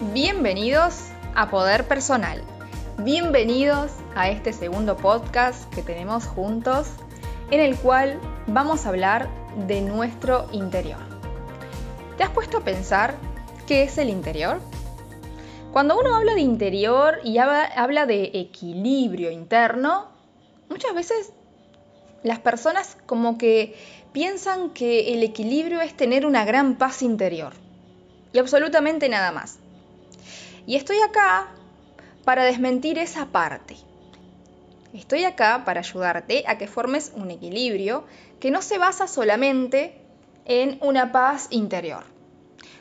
Bienvenidos a Poder Personal. Bienvenidos a este segundo podcast que tenemos juntos en el cual vamos a hablar de nuestro interior. ¿Te has puesto a pensar qué es el interior? Cuando uno habla de interior y habla de equilibrio interno, muchas veces las personas como que piensan que el equilibrio es tener una gran paz interior y absolutamente nada más. Y estoy acá para desmentir esa parte. Estoy acá para ayudarte a que formes un equilibrio que no se basa solamente en una paz interior.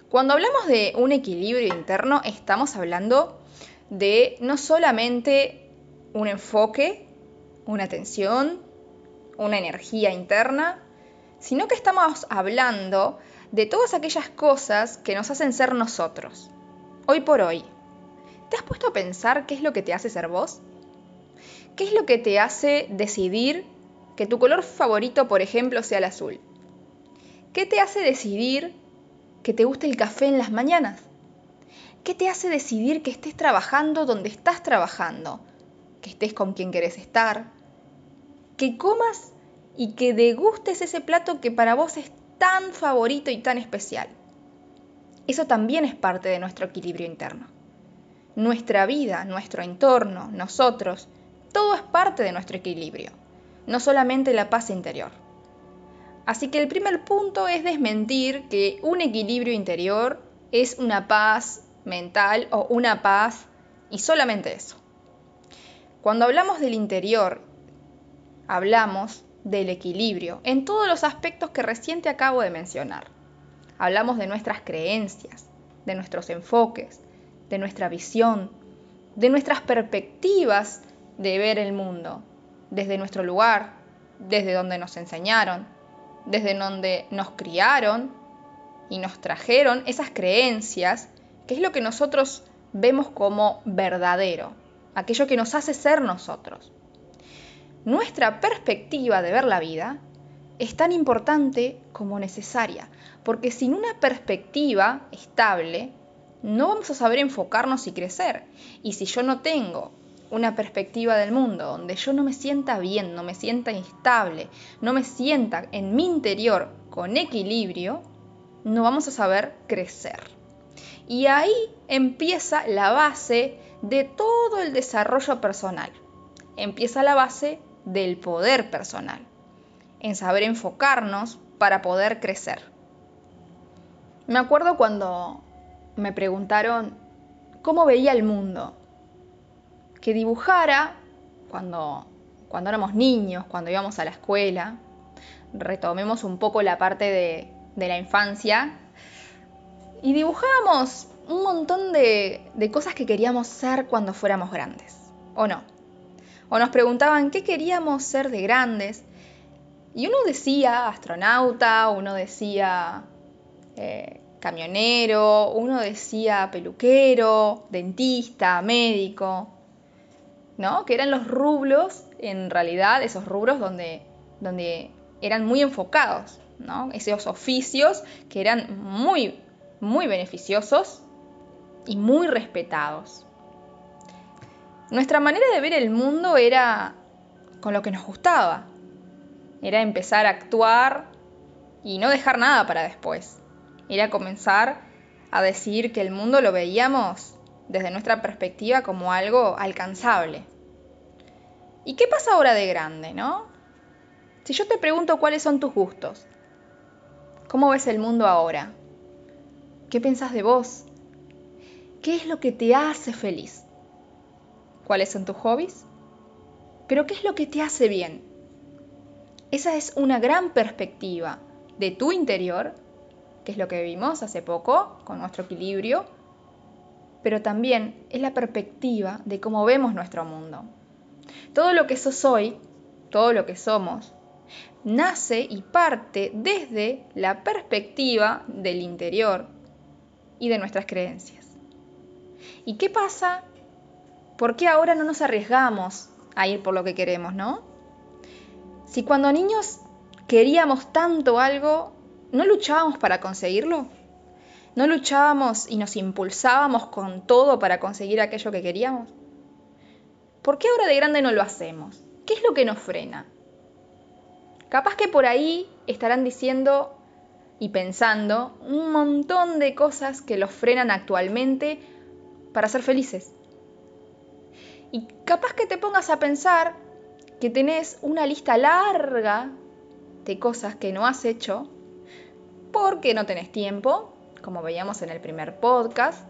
Cuando hablamos de un equilibrio interno, estamos hablando de no solamente un enfoque, una atención, una energía interna, sino que estamos hablando de todas aquellas cosas que nos hacen ser nosotros, hoy por hoy. ¿Te has puesto a pensar qué es lo que te hace ser vos? ¿Qué es lo que te hace decidir que tu color favorito, por ejemplo, sea el azul? ¿Qué te hace decidir que te guste el café en las mañanas? ¿Qué te hace decidir que estés trabajando donde estás trabajando? Que estés con quien querés estar. Que comas y que degustes ese plato que para vos es tan favorito y tan especial. Eso también es parte de nuestro equilibrio interno nuestra vida, nuestro entorno, nosotros, todo es parte de nuestro equilibrio, no solamente la paz interior. Así que el primer punto es desmentir que un equilibrio interior es una paz mental o una paz y solamente eso. Cuando hablamos del interior, hablamos del equilibrio en todos los aspectos que recién te acabo de mencionar. Hablamos de nuestras creencias, de nuestros enfoques, de nuestra visión, de nuestras perspectivas de ver el mundo, desde nuestro lugar, desde donde nos enseñaron, desde donde nos criaron y nos trajeron esas creencias, que es lo que nosotros vemos como verdadero, aquello que nos hace ser nosotros. Nuestra perspectiva de ver la vida es tan importante como necesaria, porque sin una perspectiva estable, no vamos a saber enfocarnos y crecer. Y si yo no tengo una perspectiva del mundo donde yo no me sienta bien, no me sienta estable, no me sienta en mi interior con equilibrio, no vamos a saber crecer. Y ahí empieza la base de todo el desarrollo personal. Empieza la base del poder personal, en saber enfocarnos para poder crecer. Me acuerdo cuando me preguntaron cómo veía el mundo. Que dibujara cuando, cuando éramos niños, cuando íbamos a la escuela. Retomemos un poco la parte de, de la infancia. Y dibujábamos un montón de, de cosas que queríamos ser cuando fuéramos grandes. ¿O no? O nos preguntaban qué queríamos ser de grandes. Y uno decía astronauta, uno decía eh, camionero, uno decía peluquero, dentista, médico, ¿no? Que eran los rublos, en realidad, esos rubros donde, donde eran muy enfocados, ¿no? Esos oficios que eran muy, muy beneficiosos y muy respetados. Nuestra manera de ver el mundo era con lo que nos gustaba. Era empezar a actuar y no dejar nada para después. Era comenzar a decir que el mundo lo veíamos desde nuestra perspectiva como algo alcanzable. ¿Y qué pasa ahora de grande, no? Si yo te pregunto cuáles son tus gustos, ¿cómo ves el mundo ahora? ¿Qué pensás de vos? ¿Qué es lo que te hace feliz? ¿Cuáles son tus hobbies? Pero ¿qué es lo que te hace bien? Esa es una gran perspectiva de tu interior que es lo que vimos hace poco con nuestro equilibrio, pero también es la perspectiva de cómo vemos nuestro mundo. Todo lo que sos hoy, todo lo que somos, nace y parte desde la perspectiva del interior y de nuestras creencias. ¿Y qué pasa? ¿Por qué ahora no nos arriesgamos a ir por lo que queremos, no? Si cuando niños queríamos tanto algo, ¿No luchábamos para conseguirlo? ¿No luchábamos y nos impulsábamos con todo para conseguir aquello que queríamos? ¿Por qué ahora de grande no lo hacemos? ¿Qué es lo que nos frena? Capaz que por ahí estarán diciendo y pensando un montón de cosas que los frenan actualmente para ser felices. Y capaz que te pongas a pensar que tenés una lista larga de cosas que no has hecho porque no tenés tiempo, como veíamos en el primer podcast,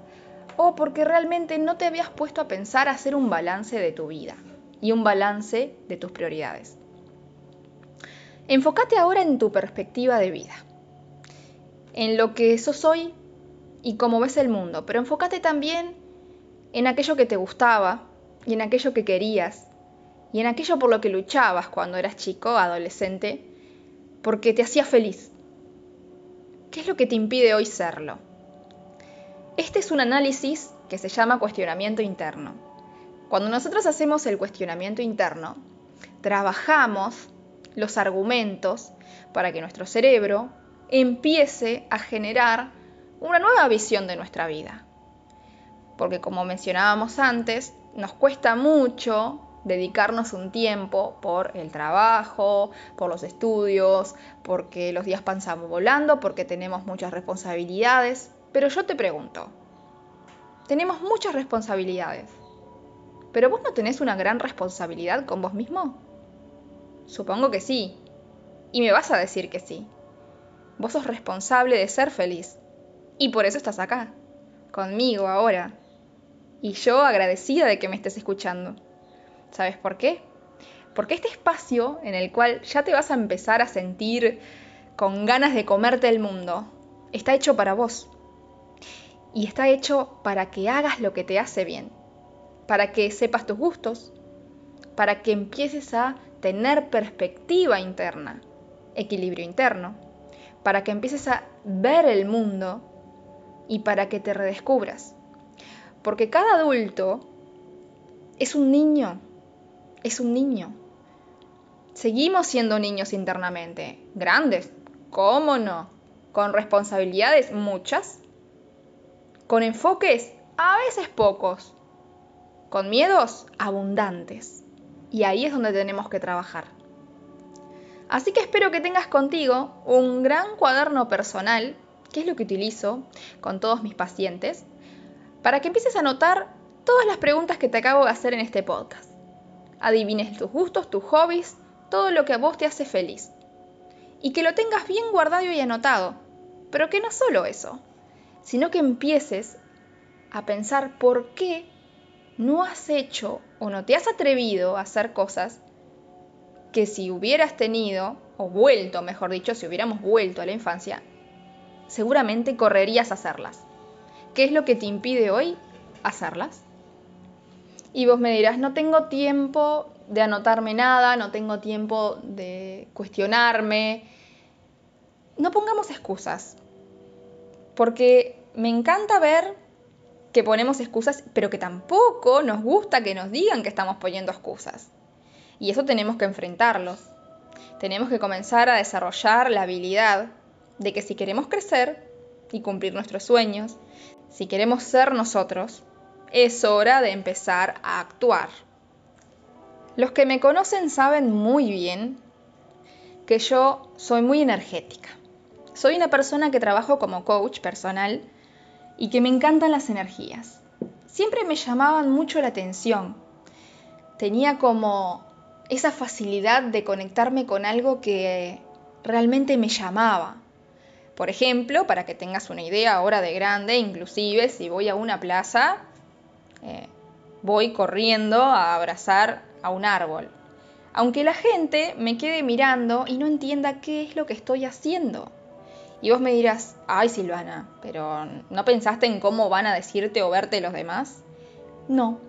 o porque realmente no te habías puesto a pensar hacer un balance de tu vida y un balance de tus prioridades. Enfócate ahora en tu perspectiva de vida, en lo que sos hoy y cómo ves el mundo, pero enfócate también en aquello que te gustaba y en aquello que querías y en aquello por lo que luchabas cuando eras chico, adolescente, porque te hacía feliz. ¿Qué es lo que te impide hoy serlo? Este es un análisis que se llama cuestionamiento interno. Cuando nosotros hacemos el cuestionamiento interno, trabajamos los argumentos para que nuestro cerebro empiece a generar una nueva visión de nuestra vida. Porque como mencionábamos antes, nos cuesta mucho dedicarnos un tiempo por el trabajo, por los estudios, porque los días pasan volando, porque tenemos muchas responsabilidades. Pero yo te pregunto, tenemos muchas responsabilidades, pero vos no tenés una gran responsabilidad con vos mismo? Supongo que sí. Y me vas a decir que sí. Vos sos responsable de ser feliz. Y por eso estás acá, conmigo ahora. Y yo agradecida de que me estés escuchando. ¿Sabes por qué? Porque este espacio en el cual ya te vas a empezar a sentir con ganas de comerte el mundo, está hecho para vos. Y está hecho para que hagas lo que te hace bien, para que sepas tus gustos, para que empieces a tener perspectiva interna, equilibrio interno, para que empieces a ver el mundo y para que te redescubras. Porque cada adulto es un niño, es un niño. Seguimos siendo niños internamente, grandes, ¿cómo no? Con responsabilidades muchas, con enfoques a veces pocos, con miedos abundantes. Y ahí es donde tenemos que trabajar. Así que espero que tengas contigo un gran cuaderno personal, que es lo que utilizo con todos mis pacientes, para que empieces a anotar todas las preguntas que te acabo de hacer en este podcast. Adivines tus gustos, tus hobbies, todo lo que a vos te hace feliz. Y que lo tengas bien guardado y anotado. Pero que no solo eso, sino que empieces a pensar por qué no has hecho o no te has atrevido a hacer cosas que si hubieras tenido, o vuelto, mejor dicho, si hubiéramos vuelto a la infancia, seguramente correrías a hacerlas. ¿Qué es lo que te impide hoy hacerlas? Y vos me dirás, no tengo tiempo de anotarme nada, no tengo tiempo de cuestionarme. No pongamos excusas, porque me encanta ver que ponemos excusas, pero que tampoco nos gusta que nos digan que estamos poniendo excusas. Y eso tenemos que enfrentarlos. Tenemos que comenzar a desarrollar la habilidad de que si queremos crecer y cumplir nuestros sueños, si queremos ser nosotros, es hora de empezar a actuar. Los que me conocen saben muy bien que yo soy muy energética. Soy una persona que trabajo como coach personal y que me encantan las energías. Siempre me llamaban mucho la atención. Tenía como esa facilidad de conectarme con algo que realmente me llamaba. Por ejemplo, para que tengas una idea ahora de grande, inclusive si voy a una plaza, eh, voy corriendo a abrazar a un árbol. Aunque la gente me quede mirando y no entienda qué es lo que estoy haciendo. Y vos me dirás, ay Silvana, pero ¿no pensaste en cómo van a decirte o verte los demás? No,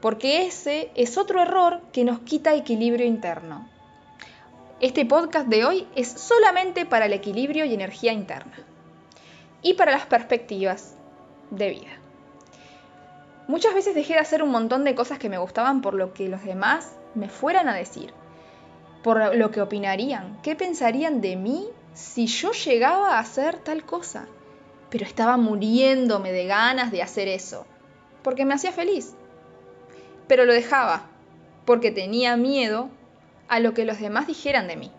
porque ese es otro error que nos quita equilibrio interno. Este podcast de hoy es solamente para el equilibrio y energía interna y para las perspectivas de vida. Muchas veces dejé de hacer un montón de cosas que me gustaban por lo que los demás me fueran a decir, por lo que opinarían, qué pensarían de mí si yo llegaba a hacer tal cosa. pero estaba muriéndome de ganas de hacer eso, porque me hacía feliz. Pero lo dejaba, porque tenía miedo a lo que los demás dijeran de mí.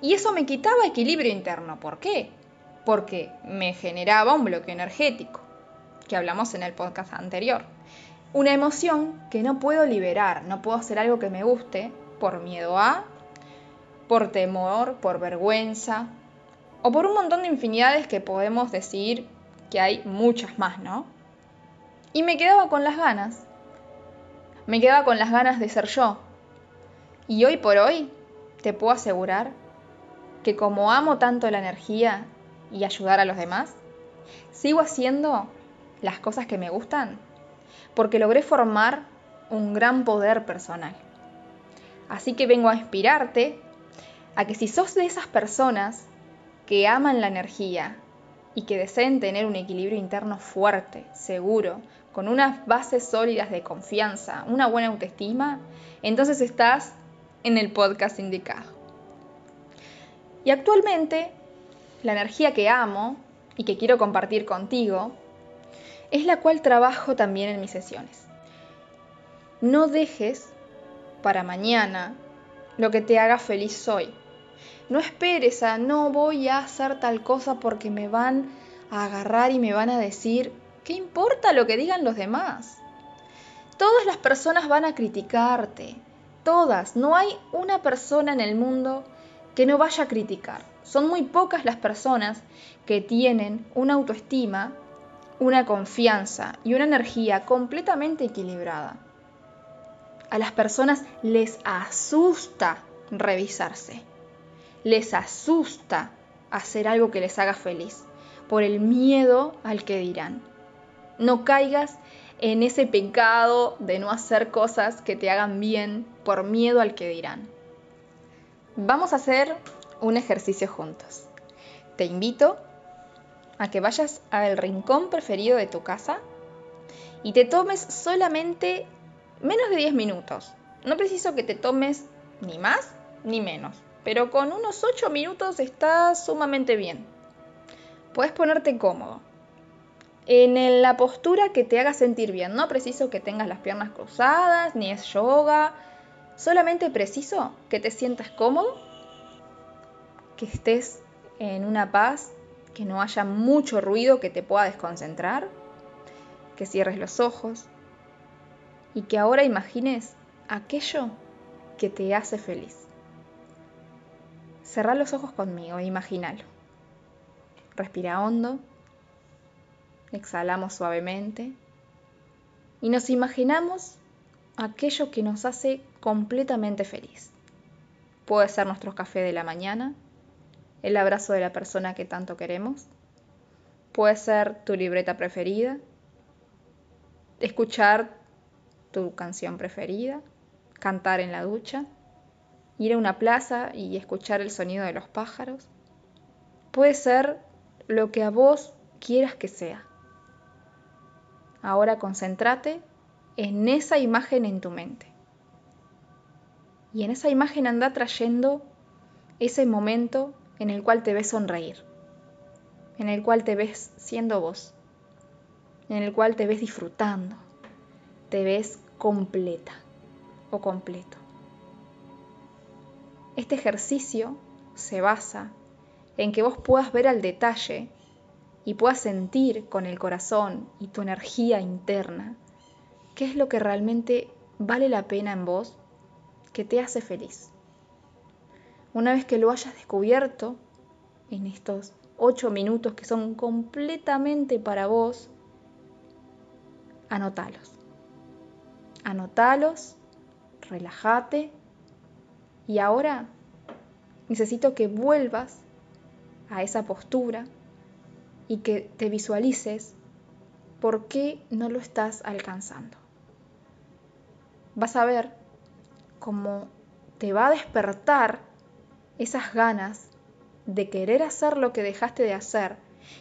Y eso me quitaba equilibrio interno. ¿Por qué? Porque me generaba un bloqueo energético, que hablamos en el podcast anterior. Una emoción que no puedo liberar, no puedo hacer algo que me guste por miedo a, por temor, por vergüenza, o por un montón de infinidades que podemos decir que hay muchas más, ¿no? Y me quedaba con las ganas. Me quedaba con las ganas de ser yo. Y hoy por hoy te puedo asegurar que como amo tanto la energía y ayudar a los demás, sigo haciendo las cosas que me gustan porque logré formar un gran poder personal. Así que vengo a inspirarte a que si sos de esas personas que aman la energía y que deseen tener un equilibrio interno fuerte, seguro, con unas bases sólidas de confianza, una buena autoestima, entonces estás en el podcast indicado. Y actualmente, la energía que amo y que quiero compartir contigo es la cual trabajo también en mis sesiones. No dejes para mañana lo que te haga feliz hoy. No esperes a no voy a hacer tal cosa porque me van a agarrar y me van a decir, ¿qué importa lo que digan los demás? Todas las personas van a criticarte, todas. No hay una persona en el mundo que no vaya a criticar. Son muy pocas las personas que tienen una autoestima, una confianza y una energía completamente equilibrada. A las personas les asusta revisarse les asusta hacer algo que les haga feliz, por el miedo al que dirán. No caigas en ese pecado de no hacer cosas que te hagan bien por miedo al que dirán. Vamos a hacer un ejercicio juntos. Te invito a que vayas al rincón preferido de tu casa y te tomes solamente menos de 10 minutos. No preciso que te tomes ni más ni menos pero con unos 8 minutos está sumamente bien. Puedes ponerte cómodo. En la postura que te haga sentir bien. No preciso que tengas las piernas cruzadas, ni es yoga. Solamente preciso que te sientas cómodo, que estés en una paz, que no haya mucho ruido que te pueda desconcentrar, que cierres los ojos y que ahora imagines aquello que te hace feliz. Cerra los ojos conmigo e imagínalo. Respira hondo. Exhalamos suavemente. Y nos imaginamos aquello que nos hace completamente feliz. Puede ser nuestro café de la mañana, el abrazo de la persona que tanto queremos, puede ser tu libreta preferida, escuchar tu canción preferida, cantar en la ducha ir a una plaza y escuchar el sonido de los pájaros. Puede ser lo que a vos quieras que sea. Ahora concéntrate en esa imagen en tu mente. Y en esa imagen anda trayendo ese momento en el cual te ves sonreír, en el cual te ves siendo vos, en el cual te ves disfrutando, te ves completa o completo. Este ejercicio se basa en que vos puedas ver al detalle y puedas sentir con el corazón y tu energía interna qué es lo que realmente vale la pena en vos, que te hace feliz. Una vez que lo hayas descubierto, en estos ocho minutos que son completamente para vos, anotalos. Anotalos, relájate y ahora necesito que vuelvas a esa postura y que te visualices por qué no lo estás alcanzando. Vas a ver cómo te va a despertar esas ganas de querer hacer lo que dejaste de hacer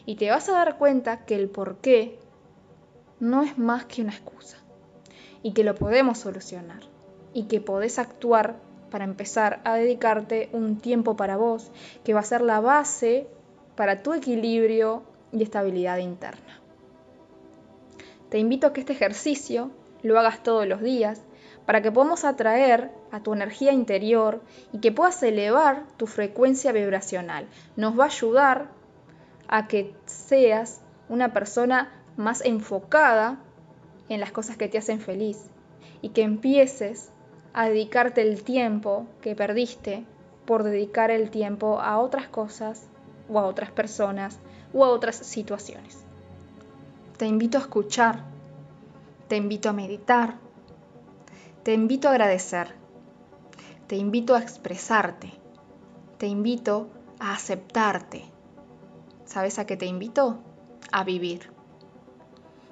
y te vas a dar cuenta que el por qué no es más que una excusa y que lo podemos solucionar y que podés actuar para empezar a dedicarte un tiempo para vos, que va a ser la base para tu equilibrio y estabilidad interna. Te invito a que este ejercicio lo hagas todos los días para que podamos atraer a tu energía interior y que puedas elevar tu frecuencia vibracional. Nos va a ayudar a que seas una persona más enfocada en las cosas que te hacen feliz y que empieces a dedicarte el tiempo que perdiste por dedicar el tiempo a otras cosas o a otras personas o a otras situaciones. Te invito a escuchar, te invito a meditar, te invito a agradecer, te invito a expresarte, te invito a aceptarte. ¿Sabes a qué te invito? A vivir.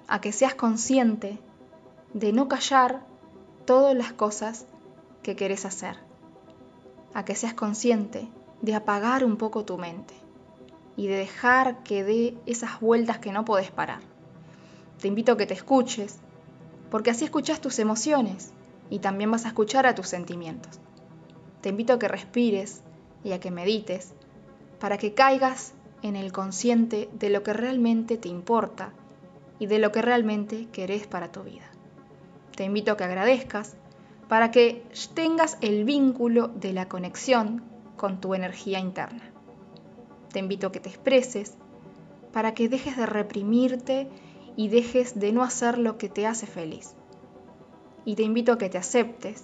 A que seas consciente de no callar todas las cosas que querés hacer. A que seas consciente de apagar un poco tu mente y de dejar que dé esas vueltas que no podés parar. Te invito a que te escuches, porque así escuchas tus emociones y también vas a escuchar a tus sentimientos. Te invito a que respires y a que medites para que caigas en el consciente de lo que realmente te importa y de lo que realmente querés para tu vida. Te invito a que agradezcas para que tengas el vínculo de la conexión con tu energía interna. Te invito a que te expreses para que dejes de reprimirte y dejes de no hacer lo que te hace feliz y te invito a que te aceptes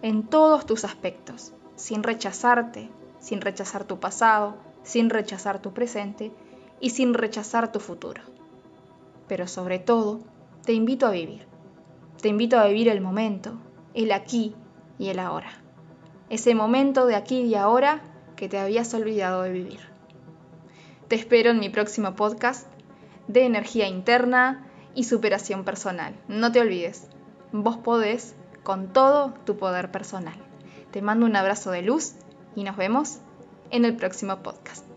en todos tus aspectos, sin rechazarte, sin rechazar tu pasado, sin rechazar tu presente y sin rechazar tu futuro. Pero sobre todo, te invito a vivir. Te invito a vivir el momento, el aquí y el ahora. Ese momento de aquí y ahora que te habías olvidado de vivir. Te espero en mi próximo podcast de energía interna y superación personal. No te olvides, vos podés con todo tu poder personal. Te mando un abrazo de luz y nos vemos en el próximo podcast.